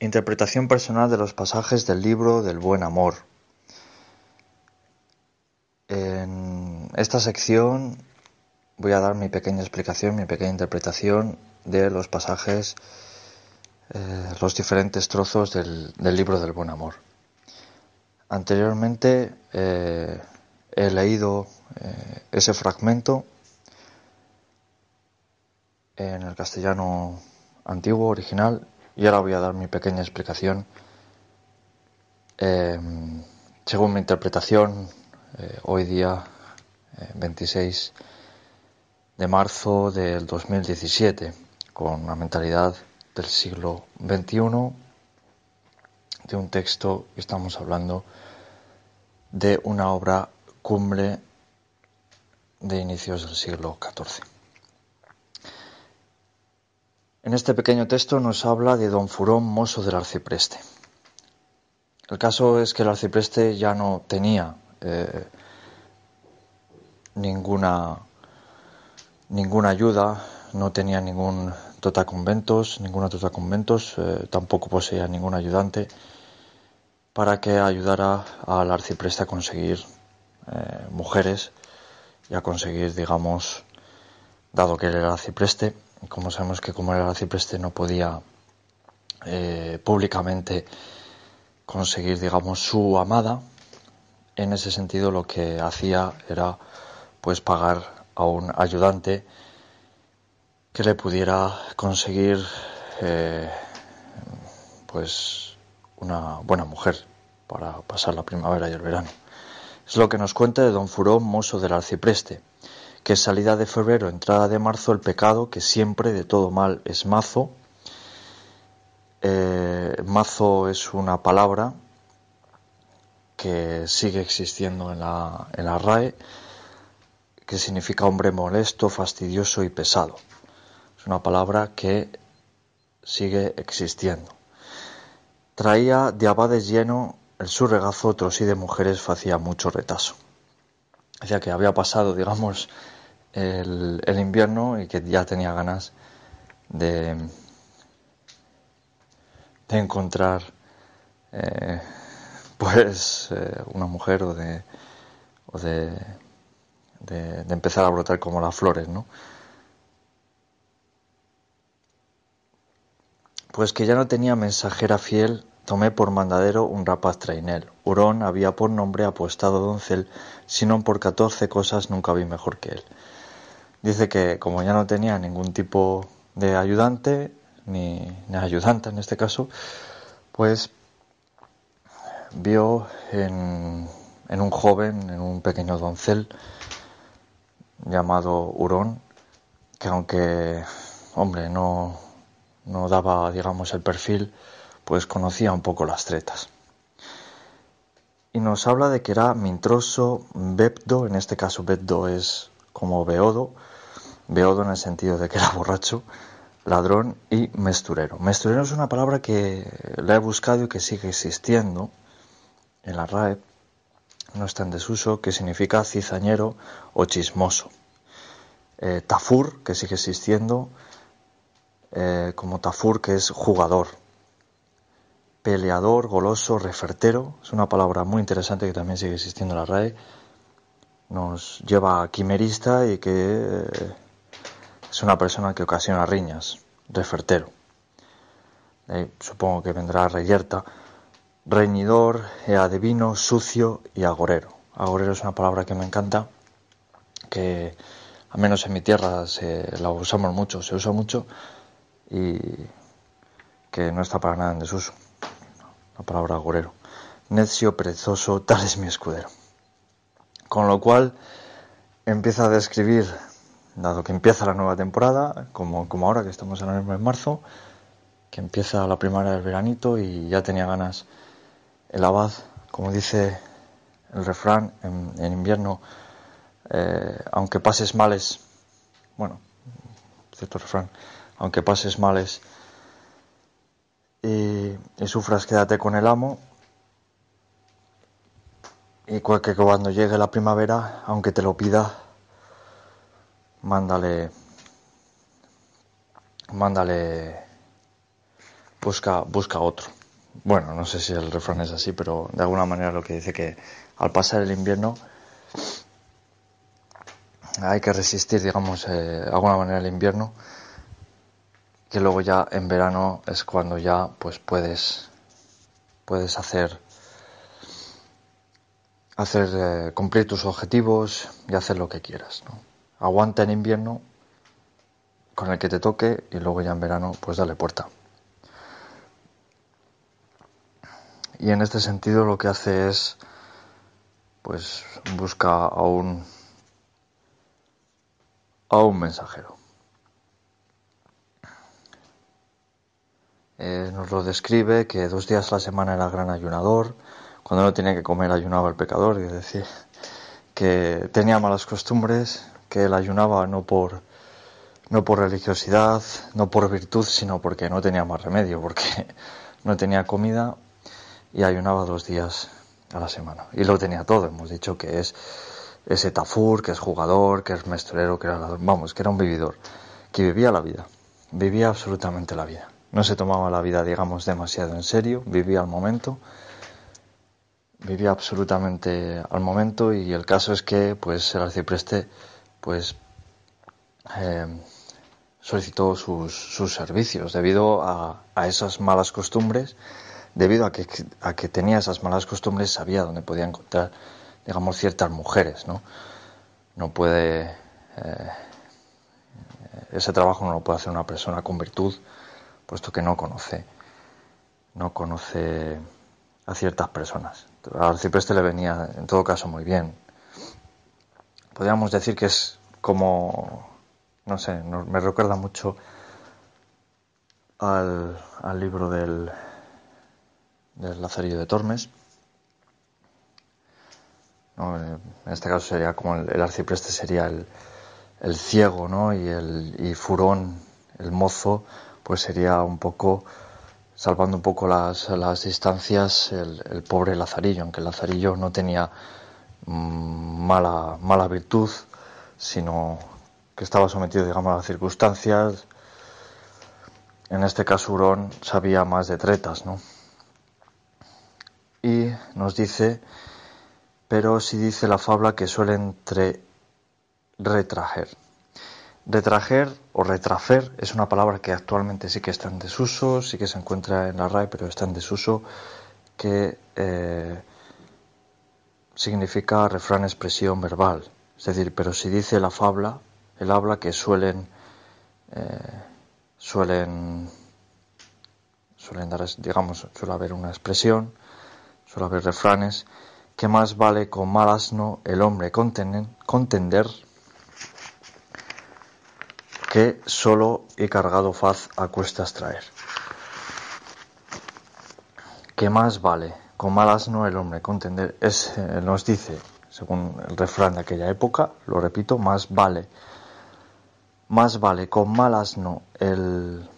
Interpretación personal de los pasajes del libro del buen amor. En esta sección voy a dar mi pequeña explicación, mi pequeña interpretación de los pasajes, eh, los diferentes trozos del, libro del buen amor. Anteriormente eh, he leído eh, ese fragmento en el castellano antiguo, original, y ahora voy a dar mi pequeña explicación. Em, según mi interpretación, eh, hoy día, 26 eh, de marzo del 2017, con una mentalidad del siglo XXI, de un texto que estamos hablando de una obra cumbre de inicios del siglo XIV. En este pequeño texto nos habla de don Furón, mozo del arcipreste. El caso es que el arcipreste ya no tenía eh, ninguna, ninguna ayuda, no tenía ningún totaconventos, ninguna totaconventos, eh, tampoco poseía ningún ayudante para que ayudara al arcipreste a conseguir eh, mujeres y a conseguir, digamos, dado que él era arcipreste, como sabemos que como era el arcipreste no podía eh, públicamente conseguir, digamos, su amada, en ese sentido lo que hacía era pues pagar a un ayudante que le pudiera conseguir eh, pues una buena mujer para pasar la primavera y el verano. Es lo que nos cuenta de don Furón, mozo del arcipreste que salida de febrero, entrada de marzo, el pecado, que siempre de todo mal es mazo. Eh, mazo es una palabra que sigue existiendo en la, en la RAE, que significa hombre molesto, fastidioso y pesado. Es una palabra que sigue existiendo. Traía de abades lleno el su regazo, otros y de mujeres hacía mucho retazo. Decía que había pasado, digamos, el, invierno y que ya tenía ganas de, encontrar eh, pues eh, una mujer o de, o de, de, empezar a brotar como las flores, ¿no? Pues que ya no tenía mensajera fiel, tomé por mandadero un rapaz trainel. Hurón había por nombre apuestado doncel, sino por catorce cosas nunca vi mejor que él. Dice que como ya no tenía ningún tipo de ayudante, ni, ni ayudante en este caso, pues vio en, en, un joven, en un pequeño doncel llamado Hurón, que aunque, hombre, no, no daba, digamos, el perfil, pues conocía un poco las tretas. Y nos habla de que era mintroso, bepdo, en este caso bepdo es como beodo, beodo en el sentido de que era borracho, ladrón y mesturero. Mesturero es una palabra que la he buscado y que sigue existiendo en la RAE, no está en desuso, que significa cizañero o chismoso. Eh, tafur, que sigue existiendo, eh, como tafur, que es jugador. Peleador, goloso, refertero, es una palabra muy interesante que también sigue existiendo en la RAE. Nos lleva a quimerista y que eh, es una persona que ocasiona riñas, refertero. supongo que vendrá reyerta, reñidor, adivino, sucio y agorero. Agorero es una palabra que me encanta, que al menos en mi tierra se, la usamos mucho, se usa mucho y que no está para nada en desuso. La palabra agorero. Necio, perezoso, tal es mi escudero. Con lo cual empieza a describir dado que empieza la nueva temporada, como, como ahora que estamos en el mes de marzo, que empieza la primavera del veranito y ya tenía ganas el abad, como dice el refrán, en, invierno, eh, aunque pases males, bueno, cierto refrán, aunque pases males y, sufras, quédate con el amo. Y que cuando llegue la primavera, aunque te lo pida, mándale, mándale busca, busca otro. Bueno, no sé si el refrán es así, pero de alguna manera lo que dice que al pasar el invierno hay que resistir, digamos, eh, de alguna manera el invierno, que luego ya en verano es cuando ya pues puedes puedes hacer hacer eh, cumplir tus objetivos y hacer lo que quieras. Aguanta en invierno con el que te toque y luego ya en verano pues dale puerta. Y en este sentido lo que hace es pues busca a un a un mensajero. Eh, nos lo describe que dos días a la semana era gran ayunador, cuando no tenía que comer ayunaba el pecador, es decir, que tenía malas costumbres, que él ayunaba no por no por religiosidad, no por virtud, sino porque no tenía más remedio, porque no tenía comida y ayunaba dos días a la semana. Y lo tenía todo, hemos dicho que es ese tafur, que es jugador, que es mestrero, que era, vamos, que era un vividor, que vivía la vida, vivía absolutamente la vida. No se tomaba la vida, digamos, demasiado en serio, vivía al momento, vivía absolutamente al momento y el caso es que, pues, el arcipreste, pues, eh, solicitó sus, sus, servicios debido a, a, esas malas costumbres, debido a que, a que tenía esas malas costumbres, sabía dónde podía encontrar, digamos, ciertas mujeres, ¿no? No puede, eh, ese trabajo no lo puede hacer una persona con virtud, puesto que no conoce, no conoce a ciertas personas. Al arcipreste le venía, en todo caso, muy bien. Podríamos decir que es como, no sé, me recuerda mucho al, al libro del, del Lazarillo de Tormes. En este caso sería como el, el arcipreste sería el, el, ciego, ¿no? Y el y Furón, el mozo, pues sería un poco, salvando un poco las, las distancias, el, el, pobre Lazarillo, aunque Lazarillo no tenía mmm, mala, mala virtud, sino que estaba sometido, digamos, a circunstancias. En este caso, Hurón sabía más de tretas, ¿no? Y nos dice, pero si dice la fabla que suele entre retrajer. O retrafer es una palabra que actualmente sí que está en desuso, sí que se encuentra en la RAE, pero está en desuso, que eh, significa refrán expresión verbal. Es decir, pero si dice la fabla, el habla que suelen, eh, suelen, suelen dar, digamos, suele haber una expresión, suele haber refranes, que más vale con mal asno el hombre contender que solo he cargado faz a cuestas traer. ¿Qué más vale? Con mal asno el hombre contender es, eh, nos dice, según el refrán de aquella época, lo repito, más vale, más vale con mal asno el,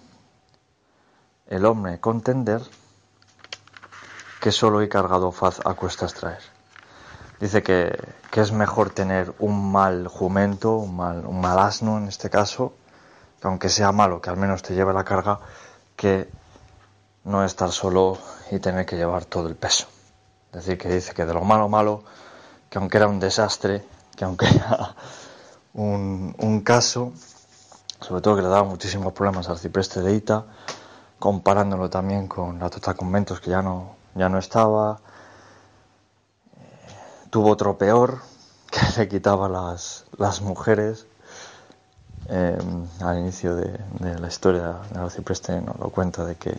el hombre contender que solo he cargado faz a cuestas traer. Dice que, que, es mejor tener un mal jumento, un mal, un mal asno en este caso, que aunque sea malo, que al menos te lleve la carga, que no estar solo y tener que llevar todo el peso. Es decir, que dice que de lo malo malo, que aunque era un desastre, que aunque era un, caso, sobre todo que le daba muchísimos problemas al cipreste de Ita, comparándolo también con la Tota Conventos, que ya no, ya no estaba, tuvo otro peor, que le quitaba las, las mujeres, eh, al inicio de, de, la historia de Arcipreste nos lo cuenta de que,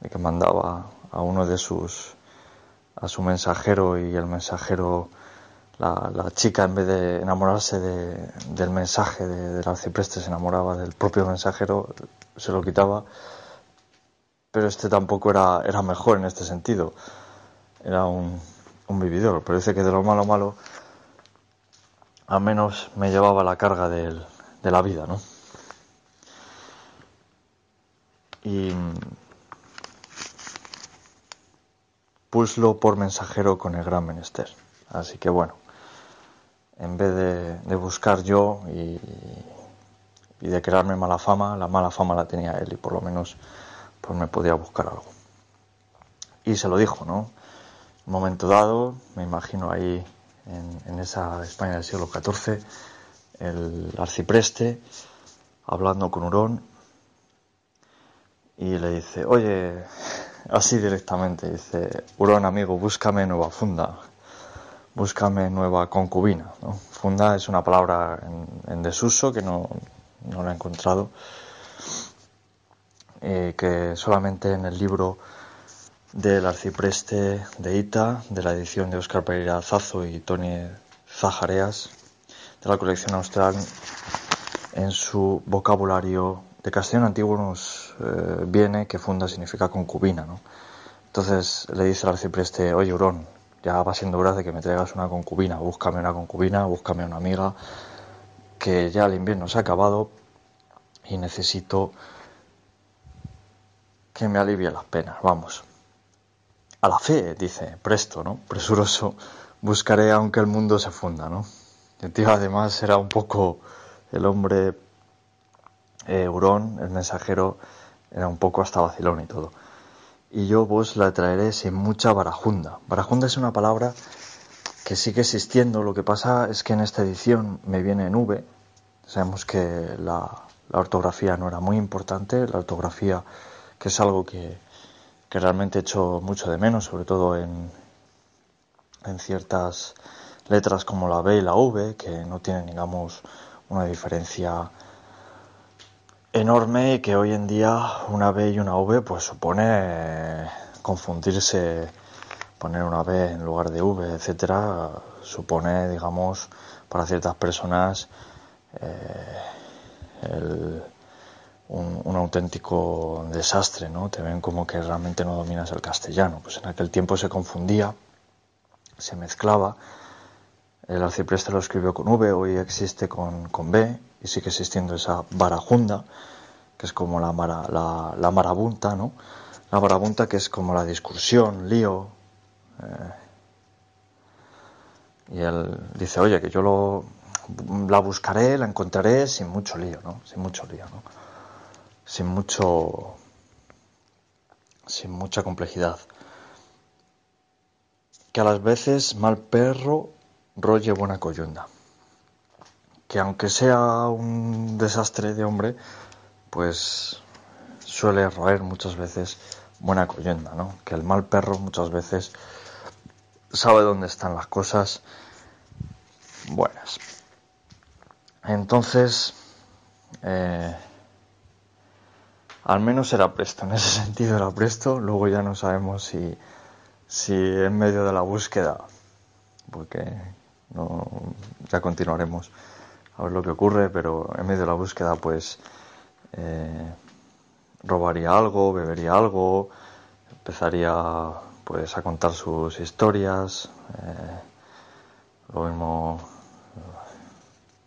de mandaba a uno de sus a su mensajero y el mensajero la, la chica en vez de enamorarse de, del mensaje de, del arcipreste se enamoraba del propio mensajero se lo quitaba. Pero este tampoco era, era mejor en este sentido. Era un, un vividor. Pero dice que de lo malo malo al menos me llevaba la carga del, de la vida, ¿no? Y puslo por mensajero con el gran menester. Así que bueno, en vez de, buscar yo y, y, de crearme mala fama, la mala fama la tenía él y por lo menos pues me podía buscar algo. Y se lo dijo, ¿no? Un momento dado, me imagino ahí en, esa España del siglo XIV, el arcipreste hablando con Hurón y le dice, oye, así directamente, dice, Hurón amigo, búscame nueva funda, búscame nueva concubina. Funda es una palabra en, desuso que no, no la he encontrado, eh, que solamente en el libro del arcipreste de Ita, de la edición de Oscar Pereira Zazo y Tony Zajareas, de la colección austral, en su vocabulario de castellano antiguo nos eh, viene que funda significa concubina, ¿no? Entonces le dice al arcipreste, oye Hurón, ya va siendo hora de que me traigas una concubina, búscame una concubina, búscame una amiga, que ya el invierno se ha acabado y necesito que me alivie las penas, vamos a la fe, dice, presto, ¿no? Presuroso, buscaré aunque el mundo se funda, ¿no? El además era un poco el hombre eh, el mensajero, era un poco hasta vacilón y todo. Y yo vos la traeré sin mucha barajunda. Barajunda es una palabra que sigue existiendo, lo que pasa es que en esta edición me viene en V. Sabemos que la ortografía no era muy importante, la ortografía que es algo que, que realmente echo mucho de menos, sobre todo en, en ciertas letras como la B y la V, que no tienen, digamos, una diferencia enorme y que hoy en día una B y una V pues supone confundirse, poner una B en lugar de V, etcétera, supone, digamos, para ciertas personas eh, el un, auténtico desastre, ¿no? Te ven como que realmente no dominas el castellano. Pues en aquel tiempo se confundía, se mezclaba. El arcipreste lo escribió con V, hoy existe con, con B, y sigue existiendo esa barajunda, que es como la, la, marabunta, ¿no? La marabunta que es como la discusión, lío. Eh. y él dice, oye, que yo lo, la buscaré, la encontraré sin mucho lío, ¿no? Sin mucho lío, ¿no? sin mucho sin mucha complejidad. Que a las veces mal perro rolle buena coyunda. Que aunque sea un desastre de hombre, pues suele roer muchas veces buena coyunda, ¿no? Que el mal perro muchas veces sabe dónde están las cosas buenas. Entonces, eh, al menos era presto, en ese sentido era presto, luego ya no sabemos si, si en medio de la búsqueda, porque no, ya continuaremos a ver lo que ocurre, pero en medio de la búsqueda pues eh, robaría algo, bebería algo, empezaría pues a contar sus historias, eh, lo mismo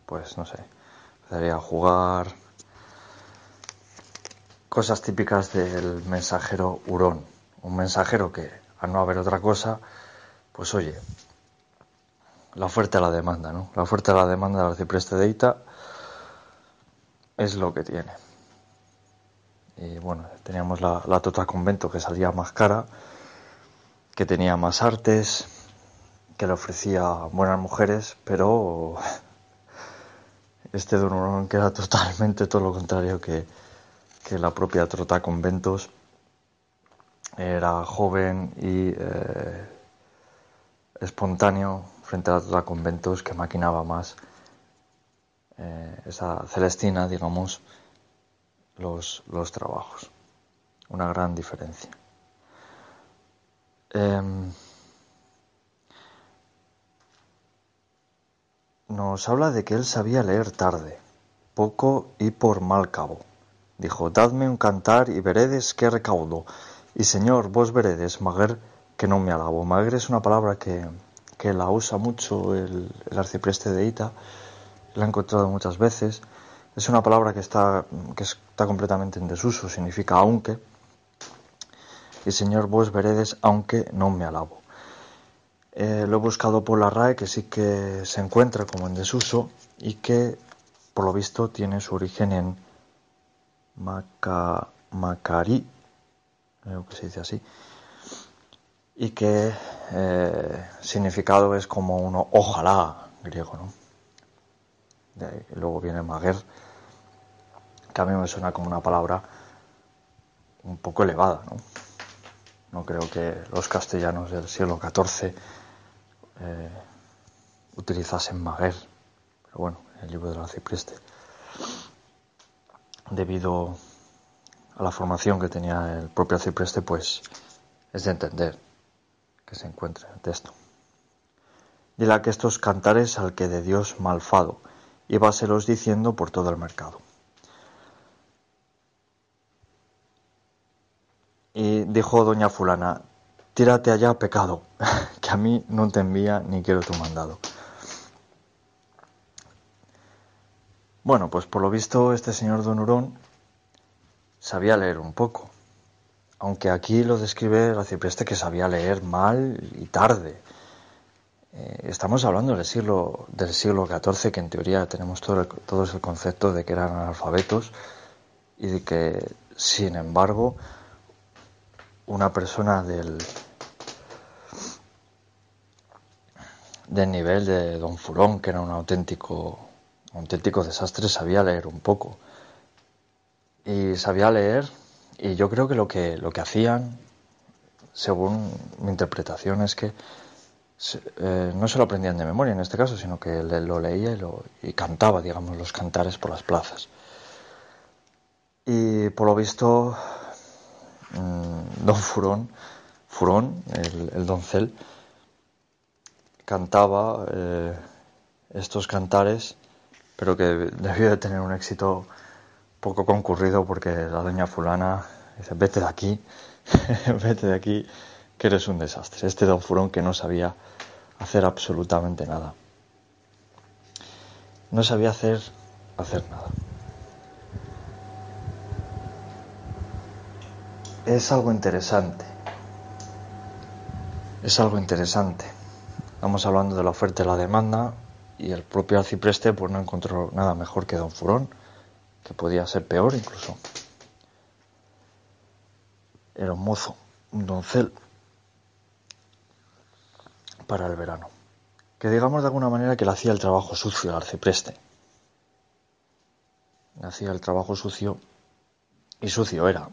pues no sé, empezaría a jugar, cosas típicas del mensajero hurón. Un mensajero que, al no haber otra cosa, pues oye, la oferta y la demanda, ¿no? La oferta y la demanda del arcipreste de Ita es lo que tiene. Y bueno, teníamos la, la Tota Convento que salía más cara, que tenía más artes, que le ofrecía buenas mujeres, pero este Don Hurón que era totalmente todo lo contrario que, que la propia Trota Conventos era joven y eh, espontáneo frente a la Trota Conventos que maquinaba más eh, esa Celestina, digamos, los, los, trabajos. Una gran diferencia. Em, nos habla de que él sabía leer tarde, poco y por mal cabo dijo, dadme un cantar y veredes qué recaudo. Y señor, vos veredes, maguer, que no me alabo. Maguer es una palabra que, que la usa mucho el, arcipreste de Ita, la he encontrado muchas veces. Es una palabra que está, que está completamente en desuso, significa aunque. Y señor, vos veredes, aunque no me alabo. Eh, lo he buscado por la RAE, que sí que se encuentra como en desuso y que, por lo visto, tiene su origen en Maca, Macari, creo que se dice así, y que eh, significado es como uno ojalá griego, ¿no? luego viene maguer, que a mí me suena como una palabra un poco elevada, ¿no? No creo que los castellanos del siglo XIV eh, utilizasen maguer, pero bueno, el libro del arcipreste, debido a la formación que tenía el propio arcipreste, pues es de entender que se encuentra en el texto. Dile que estos cantares al que de Dios malfado, los diciendo por todo el mercado. Y dijo doña fulana, tírate allá pecado, que a mí no te envía ni quiero tu mandado. Bueno, pues por lo visto este señor Don Hurón sabía leer un poco, aunque aquí lo describe el arcipreste que sabía leer mal y tarde. Eh, estamos hablando del siglo, del siglo XIV, que en teoría tenemos todo todos el concepto de que eran analfabetos y de que, sin embargo, una persona del, del nivel de Don Furón, que era un auténtico, auténtico desastre, sabía leer un poco. Y sabía leer, y yo creo que lo que, lo que hacían, según mi interpretación, es que eh, no se lo aprendían de memoria en este caso, sino que lo leía y, lo, y cantaba, digamos, los cantares por las plazas. Y por lo visto, mm, don Furón, Furón, el, doncel, cantaba eh, estos cantares, pero que debió de tener un éxito poco concurrido porque la doña fulana dice, vete de aquí, vete de aquí, que eres un desastre. Este don Furón que no sabía hacer absolutamente nada. No sabía hacer, hacer nada. Es algo interesante. Es algo interesante. Estamos hablando de la oferta y la demanda y el propio arcipreste pues no encontró nada mejor que don Furón, que podía ser peor incluso. Era un mozo, un doncel para el verano. Que digamos de alguna manera que le hacía el trabajo sucio al arcipreste. Le hacía el trabajo sucio y sucio era.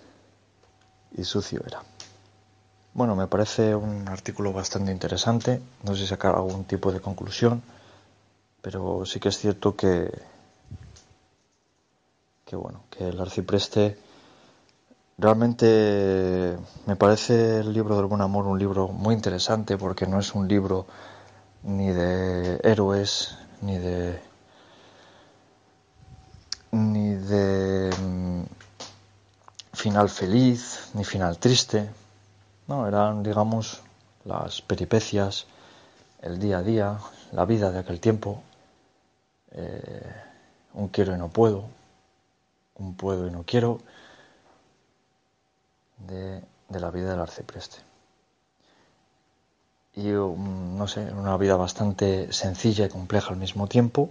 y sucio era. Bueno, me parece un artículo bastante interesante. No sé sacar algún tipo de conclusión, pero sí que es cierto que, que bueno, que el arcipreste Realmente me parece el libro del buen amor un libro muy interesante porque no es un libro ni de héroes, ni de ni de mm, final feliz, ni final triste. No, eran, digamos, las peripecias, el día a día, la vida de aquel tiempo. Eh, un quiero y no puedo, un puedo y no quiero de, la vida del arcipreste. Y um, no sé, una vida bastante sencilla y compleja al mismo tiempo,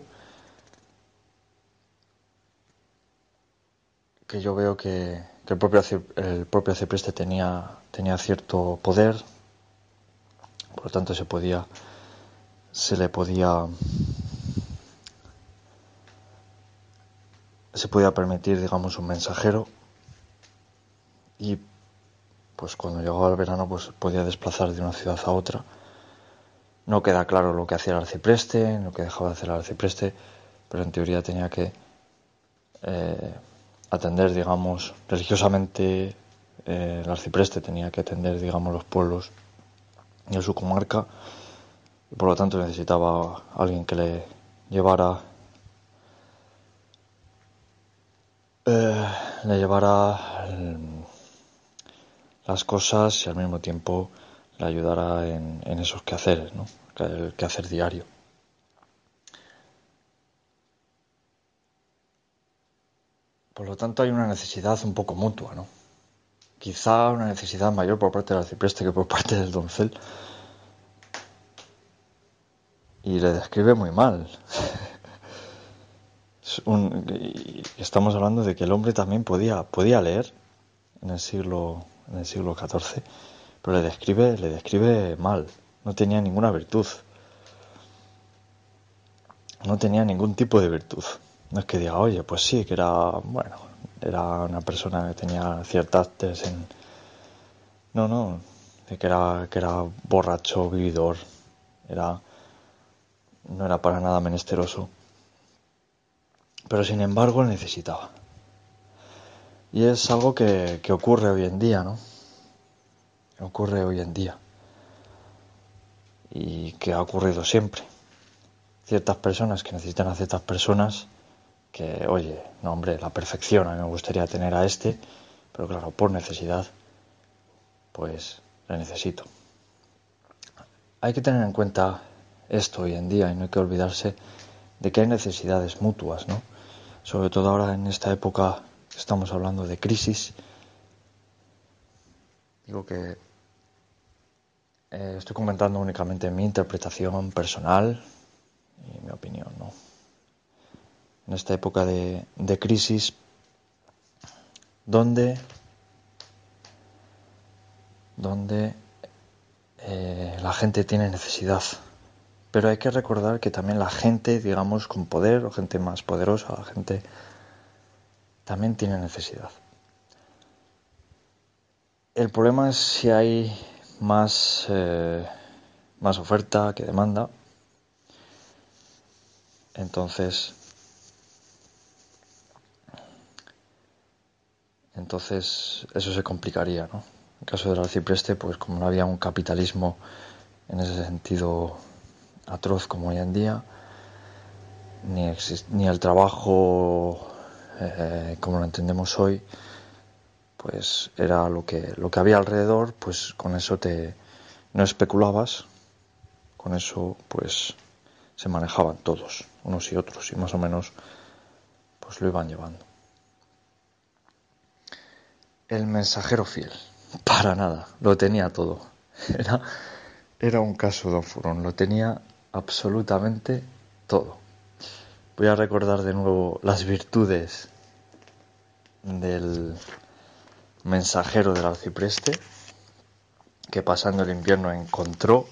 que yo veo que, el, propio, el propio arcipreste tenía, tenía cierto poder, por lo tanto se podía se le podía se podía permitir digamos un mensajero y pues cuando llegaba el verano pues podía desplazar de una ciudad a otra. No queda claro lo que hacía el arcipreste, lo que dejaba de hacer el arcipreste, pero en teoría tenía que eh, atender, digamos, religiosamente eh, el arcipreste tenía que atender, digamos, los pueblos de su comarca y por lo tanto necesitaba alguien que le llevara eh, le llevara las cosas y al mismo tiempo le ayudará en, esos quehaceres, ¿no? el quehacer diario. Por lo tanto hay una necesidad un poco mutua, ¿no? Quizá una necesidad mayor por parte del arcipreste que por parte del doncel. Y le describe muy mal. estamos hablando de que el hombre también podía, podía leer en el siglo, en el siglo XIV, pero le describe, le describe mal. No tenía ninguna virtud. No tenía ningún tipo de virtud. No es que diga, oye, pues sí, que era, bueno, era una persona que tenía ciertas en... No, no, que era, que era borracho, vividor, era, no era para nada menesteroso. Pero sin embargo necesitaba. Y es algo que, que ocurre hoy en día, ¿no? ocurre hoy en día. Y que ha ocurrido siempre. Ciertas personas que necesitan a ciertas personas que, oye, no hombre, la perfección, a mí me gustaría tener a este, pero claro, por necesidad, pues le necesito. Hay que tener en cuenta esto hoy en día y no hay que olvidarse de que hay necesidades mutuas, ¿no? Sobre todo ahora en esta época que estamos hablando de crisis. Digo que eh, estoy comentando únicamente mi interpretación personal y mi opinión, ¿no? En esta época de, crisis, donde donde eh, la gente tiene necesidad. Pero hay que recordar que también la gente, digamos, con poder o gente más poderosa, la gente también tiene necesidad. El problema es si hay más, eh, más oferta que demanda. Entonces, entonces eso se complicaría, ¿no? En el caso del arcipreste, pues como no había un capitalismo en ese sentido atroz como hoy en día, ni, ni el trabajo eh, como lo entendemos hoy, pues era lo que, lo que había alrededor, pues con eso te no especulabas, con eso pues se manejaban todos, unos y otros, y más o menos pues lo iban llevando. El mensajero fiel. Para nada, lo tenía todo. Era, era un caso Don Furón, lo tenía absolutamente todo. Voy a recordar de nuevo las virtudes del mensajero del arcipreste, que pasando el invierno encontró,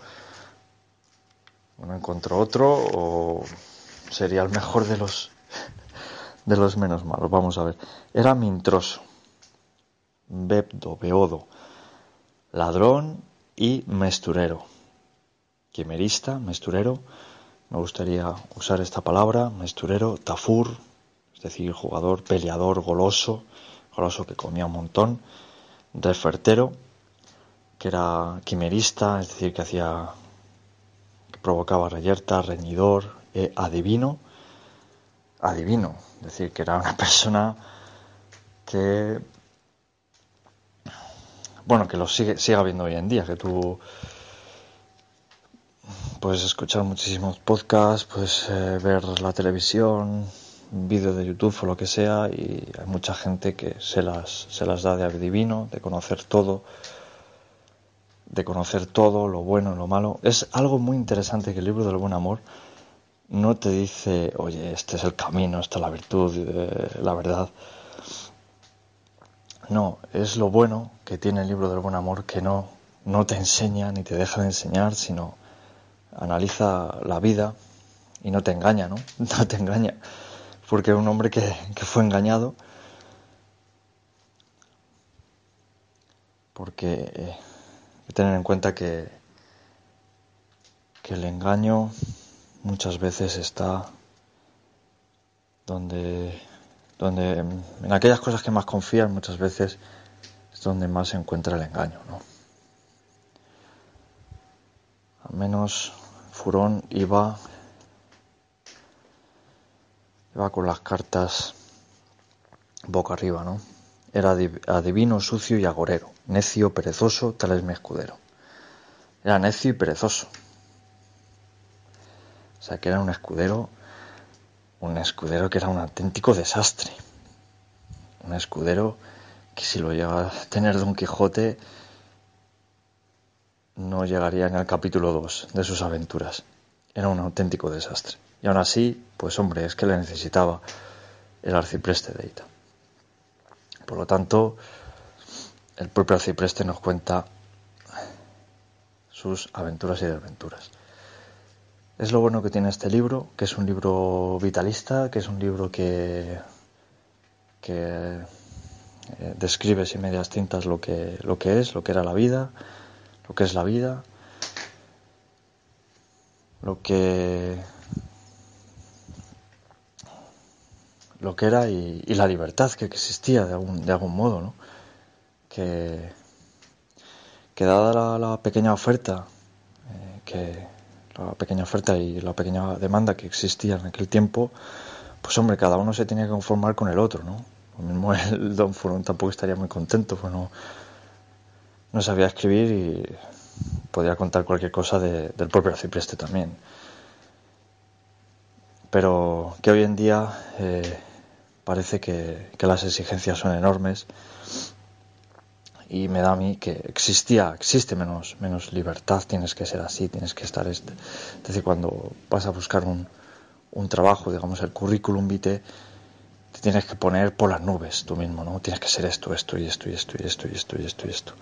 no encontró otro, o sería el mejor de los de los menos malos. Vamos a ver. Era mintroso bebdo, beodo, ladrón y mesturero. Quimerista, mesturero, me gustaría usar esta palabra, mesturero, tafur, es decir, jugador, peleador, goloso, goloso que comía un montón, refertero, que era quimerista, es decir, que hacía, que provocaba reyerta, reñidor, e adivino, adivino, es decir, que era una persona que bueno, que lo sigue, siga habiendo hoy en día, que tú puedes escuchar muchísimos podcasts, puedes eh, ver la televisión, vídeos de YouTube o lo que sea, y hay mucha gente que se las, se las da de adivino, de conocer todo, de conocer todo, lo bueno lo malo. Es algo muy interesante que el libro del buen amor no te dice, oye, este es el camino, esta es la virtud, eh, la verdad no, es lo bueno que tiene el libro del buen amor que no, no te enseña ni te deja de enseñar, sino analiza la vida y no te engaña, ¿no? No te engaña. Porque un hombre que, que fue engañado, porque eh, hay que tener en cuenta que, que el engaño muchas veces está donde donde en aquellas cosas que más confías muchas veces es donde más se encuentra el engaño, ¿no? Menos Furón iba, iba con las cartas boca arriba, ¿no? Era adivino, sucio y agorero, necio, perezoso, tal es mi escudero. Era necio y perezoso. O sea que era un escudero un escudero que era un auténtico desastre. Un escudero que si lo llega a tener Don Quijote no llegaría en el capítulo 2 de sus aventuras. Era un auténtico desastre. Y aún así, pues hombre, es que le necesitaba el arcipreste de Ita. Por lo tanto, el propio arcipreste nos cuenta sus aventuras y desventuras. Es lo bueno que tiene este libro, que es un libro vitalista, que es un libro que, que eh, describe sin medias tintas lo que, lo que es, lo que era la vida, lo que es la vida, lo que lo que era y, la libertad que existía de algún, de algún modo, ¿no? Que, dada la, pequeña oferta, eh, que la pequeña oferta y la pequeña demanda que existía en aquel tiempo, pues hombre, cada uno se tenía que conformar con el otro, ¿no? Lo mismo el Don Furón tampoco estaría muy contento, pues no, no sabía escribir y podía contar cualquier cosa del propio arcipreste también. Pero que hoy en día eh, parece que, las exigencias son enormes y me da a mí que existía, existe menos, menos libertad, tienes que ser así, tienes que estar... Este. Es decir, cuando vas a buscar un, un trabajo, digamos, el currículum vitae, te tienes que poner por las nubes tú mismo, ¿no? Tienes que ser esto, esto y esto y esto y esto y esto y esto y esto.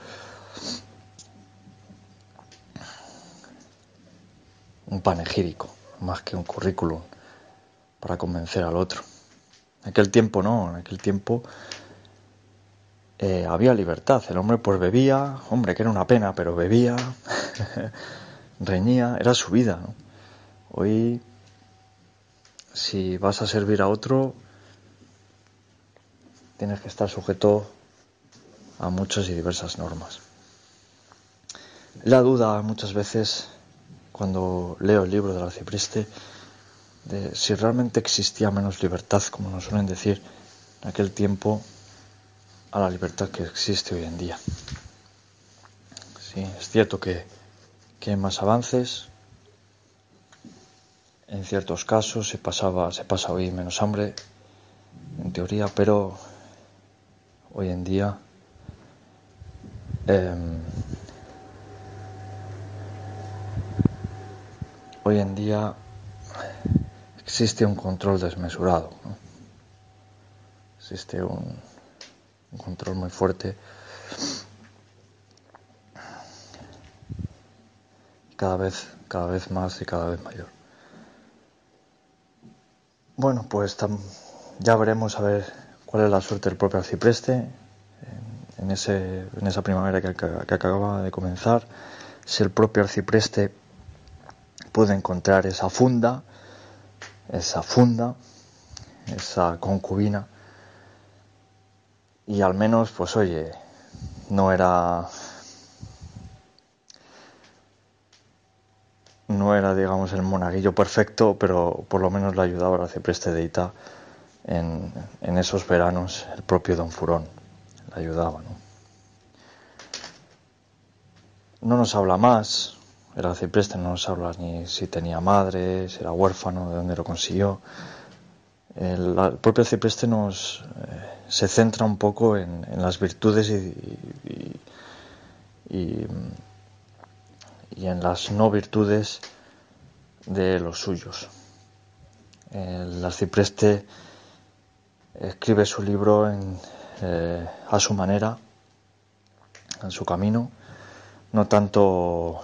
Un panegírico, más que un currículum para convencer al otro. En aquel tiempo no, en aquel tiempo eh, había libertad. El hombre pues bebía, hombre que era una pena, pero bebía, reñía, era su vida. Hoy, si vas a servir a otro, tienes que estar sujeto a muchas y diversas normas. La duda muchas veces cuando leo el libro del arcipreste de si realmente existía menos libertad, como nos suelen decir en aquel tiempo, a la libertad que existe hoy en día. Sí, es cierto que, que hay más avances, en ciertos casos se pasaba, se pasa hoy menos hambre, en teoría, pero hoy en día em, hoy en día existe un control desmesurado. Existe un, control muy fuerte. Cada vez, cada vez más y cada vez mayor. Bueno, pues ya veremos a ver cuál es la suerte del propio arcipreste en, ese, en esa primavera que, que acaba de comenzar. Si el propio arcipreste puede encontrar esa funda esa funda, esa concubina. Y al menos, pues oye, no era. No era, digamos, el monaguillo perfecto, pero por lo menos le ayudaba a Cipreste de Ita en, en esos veranos, el propio Don Furón. Le ayudaba, ¿no? No nos habla más, el arcipreste no nos habla ni si tenía madre, si era huérfano, de dónde lo consiguió. El, propio arcipreste nos eh, se centra un poco en, las virtudes y, y, en las no virtudes de los suyos. El arcipreste escribe su libro eh, a su manera, en su camino, no tanto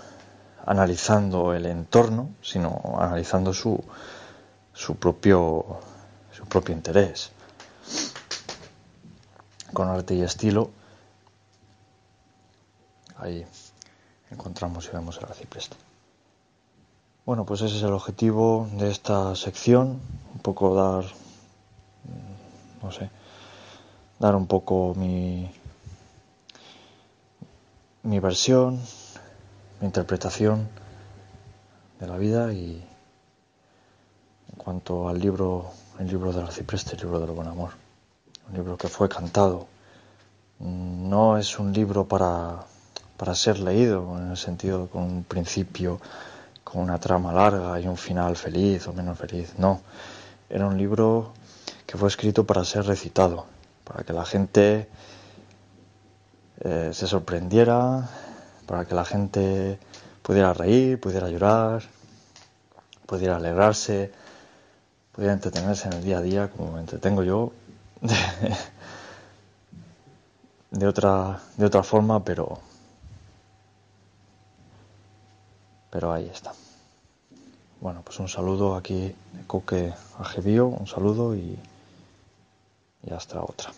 analizando el entorno, sino analizando su, su, propio, su propio interés. Con arte y estilo, ahí encontramos y vemos el arcipreste. Bueno, pues ese es el objetivo de esta sección, un poco dar, no sé, dar un poco mi, mi versión, interpretación de la vida y en cuanto al libro, el libro del arcipreste, el libro del buen amor, un libro que fue cantado, no es un libro para, para ser leído en el sentido con un principio, con una trama larga y un final feliz o menos feliz, no, era un libro que fue escrito para ser recitado, para que la gente eh, se sorprendiera, para que la gente pudiera reír, pudiera llorar, pudiera alegrarse, pudiera entretenerse en el día a día como me entretengo yo, de otra, de otra forma, pero, pero ahí está. Bueno, pues un saludo aquí de Coque a Gebío, un saludo y, y hasta otra.